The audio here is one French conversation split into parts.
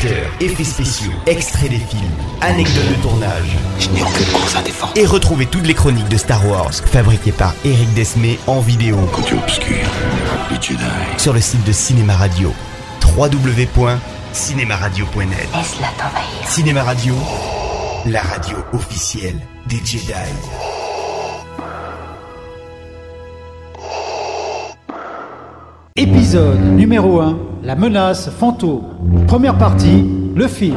acteurs, effets spéciaux, extraits des films, anecdotes de tournage. Je n'ai aucune cause à défendre. Et retrouvez toutes les chroniques de Star Wars fabriquées par Eric Desmé en vidéo Côté obscur, les Jedi. sur le site de Cinéma Radio. www.cinémaradio.net Laisse-la t'envahir. Cinéma Radio, la radio officielle des Jedi. Épisode numéro 1, la menace fantôme. Première partie, le film.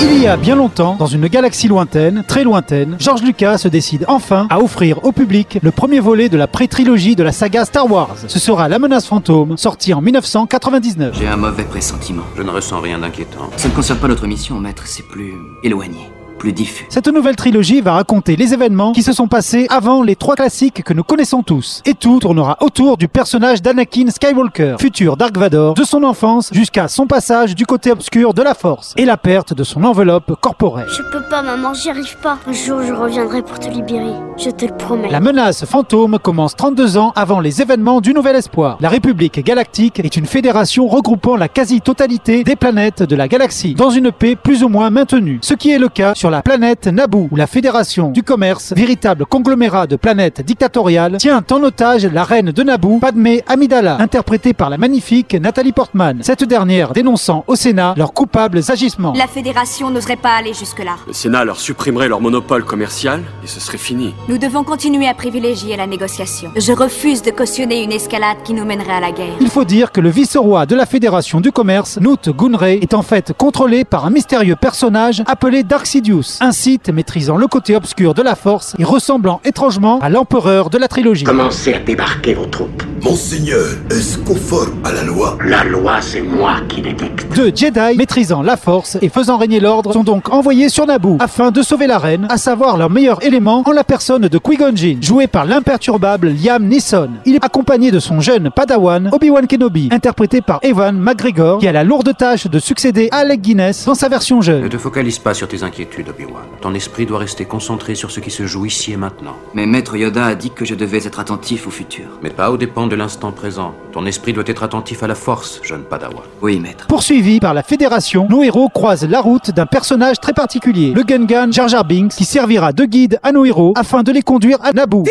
Il y a bien longtemps, dans une galaxie lointaine, très lointaine, George Lucas se décide enfin à offrir au public le premier volet de la pré-trilogie de la saga Star Wars. Ce sera La menace fantôme, sorti en 1999. J'ai un mauvais pressentiment. Je ne ressens rien d'inquiétant. Ça ne concerne pas notre mission, maître, c'est plus éloigné, plus diffus. Cette nouvelle trilogie va raconter les événements qui se sont passés avant les trois classiques que nous connaissons tous. Et tout tournera autour du personnage d'Anakin Skywalker, futur Dark Vador, de son enfance jusqu'à son passage du côté obscur de la Force et la perte de son enveloppe corporelle. Je peux pas, maman, j'y arrive pas. Un jour, je reviendrai pour te libérer. Je te le promets. La menace fantôme commence 32 ans avant les événements du Nouvel Espoir. La République galactique est une fédération regroupant la quasi-totalité des planètes de la galaxie, dans une paix plus ou moins maintenue. Ce qui est le cas sur la planète Naboo, où la Fédération du commerce, véritable conglomérat de planètes dictatoriales, tient en otage la reine de Naboo, Padmé Amidala, interprétée par la magnifique Nathalie Portman. Cette dernière dénonçant au Sénat leurs coupables agissements. La fédération n'oserait pas aller jusque-là. Le Sénat leur supprimerait leur monopole commercial et ce serait fini. Nous devons continuer à privilégier la négociation. Je refuse de cautionner une escalade qui nous mènerait à la guerre. Il faut dire que le vice-roi de la Fédération du commerce, Newt Gunray, est en fait contrôlé par un mystérieux personnage appelé Dark Sidious, un site maîtrisant le côté obscur de la force et ressemblant étrangement à l'empereur de la trilogie. Commencez à débarquer vos troupes. Monseigneur, est-ce conforme à la loi? La loi, c'est moi qui l'édicte. Deux Jedi maîtrisant la force et faisant régner l'ordre sont donc envoyés sur Naboo afin de sauver la reine, à savoir leur meilleur élément en la personne de Qui-Gon Jinn, joué par l'imperturbable Liam Neeson. Il est accompagné de son jeune padawan Obi-Wan Kenobi, interprété par Evan McGregor, qui a la lourde tâche de succéder à Alec Guinness dans sa version Ne jeune. te focalise pas sur tes inquiétudes, Obi-Wan. Ton esprit doit rester concentré sur ce qui se joue ici et maintenant. Mais maître Yoda a dit que je devais être attentif au futur. Mais pas aux dépens de l'instant présent. Ton esprit doit être attentif à la force, jeune Padawan. Oui, maître. Poursuivi par la Fédération, nos héros croisent la route d'un personnage très particulier, le Gungan Jar Jar Binks, qui servira de guide à nos héros afin de les conduire à Naboo.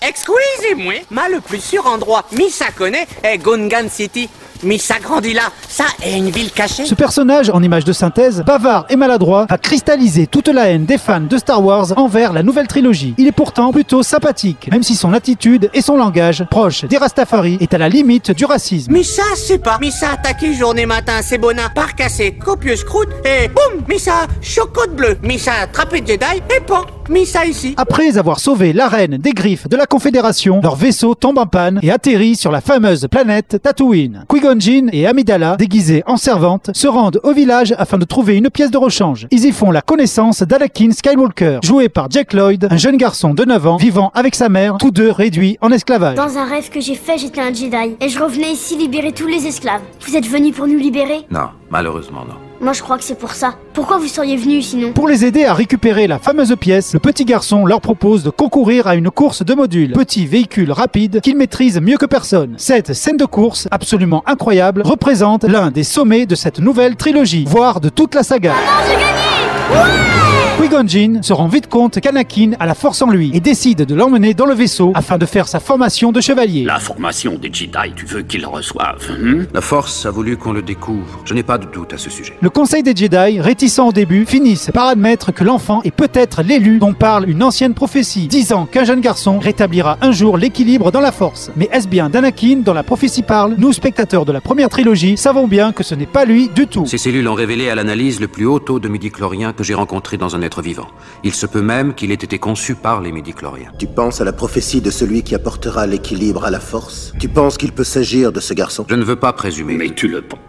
Excusez-moi, mais le plus sûr endroit, Missa connaît, est Gungan City. Missa grandit là, ça est une ville cachée. Ce personnage, en image de synthèse, bavard et maladroit, va cristalliser toute la haine des fans de Star Wars envers la nouvelle trilogie. Il est pourtant plutôt sympathique, même si son attitude et son langage, proche des Rastafari, est à la limite du racisme. Missa, c'est pas. Missa attaqué journée matin, c'est bonin, par cassé, copieuse croûte, et boum, Missa, chocotte bleu, Missa attrapé Jedi, et pan, Missa ici. Après avoir sauvé la reine des griffes de la Confédération, leur vaisseau tombe en panne et atterrit sur la fameuse planète Tatooine. Jinn et Amidala, déguisés en servantes, se rendent au village afin de trouver une pièce de rechange. Ils y font la connaissance d'Anakin Skywalker, joué par Jack Lloyd, un jeune garçon de 9 ans vivant avec sa mère, tous deux réduits en esclavage. Dans un rêve que j'ai fait, j'étais un Jedi. Et je revenais ici libérer tous les esclaves. Vous êtes venus pour nous libérer? Non, malheureusement non. Moi, je crois que c'est pour ça. Pourquoi vous seriez venus sinon Pour les aider à récupérer la fameuse pièce, le petit garçon leur propose de concourir à une course de modules, petit véhicule rapide qu'il maîtrise mieux que personne. Cette scène de course, absolument incroyable, représente l'un des sommets de cette nouvelle trilogie, voire de toute la saga. Maman, j'ai gagné Ouais Qui-Gon Jinn se rend vite compte qu'Anakin a la force en lui et décide de l'emmener dans le vaisseau afin de faire sa formation de chevalier. La formation des Jedi, tu veux qu'ils reçoivent hein? La Force a voulu qu'on le découvre. Je n'ai pas de doute à ce sujet. Le Conseil des Jedi, réticent au début, finissent par admettre que l'enfant est peut-être l'élu dont parle une ancienne prophétie, disant qu'un jeune garçon rétablira un jour l'équilibre dans la force. Mais est-ce bien d'Anakin dont la prophétie parle? Nous, spectateurs de la première trilogie, savons bien que ce n'est pas lui du tout. Ces cellules ont révélé à l'analyse le plus haut taux de midi-chloriens que j'ai rencontré dans un être vivant. Il se peut même qu'il ait été conçu par les midi-chloriens. Tu penses à la prophétie de celui qui apportera l'équilibre à la force? Tu penses qu'il peut s'agir de ce garçon? Je ne veux pas présumer. Mais tu le penses.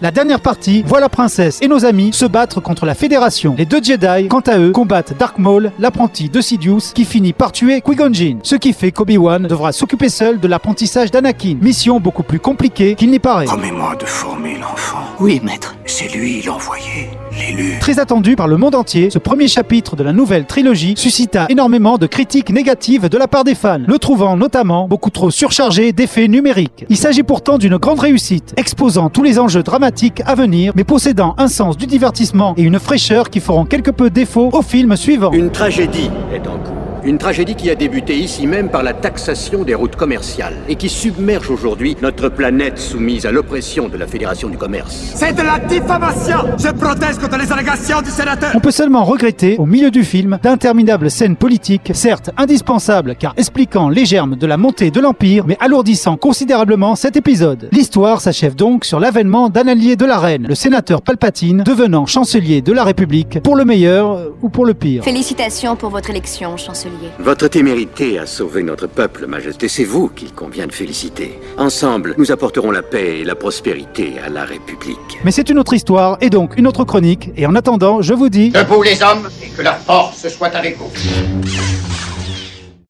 La dernière partie voit la princesse et nos amis se battre contre la Fédération. Les deux Jedi, quant à eux, combattent Dark Maul, l'apprenti de Sidious, qui finit par tuer Qui-Gon Jinn. Ce qui fait qu'Obi-Wan devra s'occuper seul de l'apprentissage d'Anakin. Mission beaucoup plus compliquée qu'il n'y paraît. Promets-moi de former l'enfant. Oui, maître. C'est lui l'envoyé, l'élu. Très attendu par le monde entier, ce premier chapitre de la nouvelle trilogie suscita énormément de critiques négatives de la part des fans, le trouvant notamment beaucoup trop surchargé d'effets numériques. Il s'agit pourtant d'une grande réussite, exposant tous les enjeux dramatiques à venir, mais possédant un sens du divertissement et une fraîcheur qui feront quelque peu défaut au film suivant. Une tragédie est en cours. Une tragédie qui a débuté ici même par la taxation des routes commerciales et qui submerge aujourd'hui notre planète soumise à l'oppression de la Fédération du commerce. C'est de la diffamation Je proteste contre les allégations du sénateur On peut seulement regretter, au milieu du film, d'interminables scènes politiques, certes indispensables car expliquant les germes de la montée de l'Empire, mais alourdissant considérablement cet épisode. L'histoire s'achève donc sur l'avènement d'un allié de la reine, le sénateur Palpatine, devenant chancelier de la République, pour le meilleur euh, ou pour le pire. Félicitations pour votre élection, chancelier. Votre témérité a sauvé notre peuple, Majesté. C'est vous qu'il convient de féliciter. Ensemble, nous apporterons la paix et la prospérité à la République. Mais c'est une autre histoire et donc une autre chronique. Et en attendant, je vous dis... Debout les hommes et que la force soit avec vous.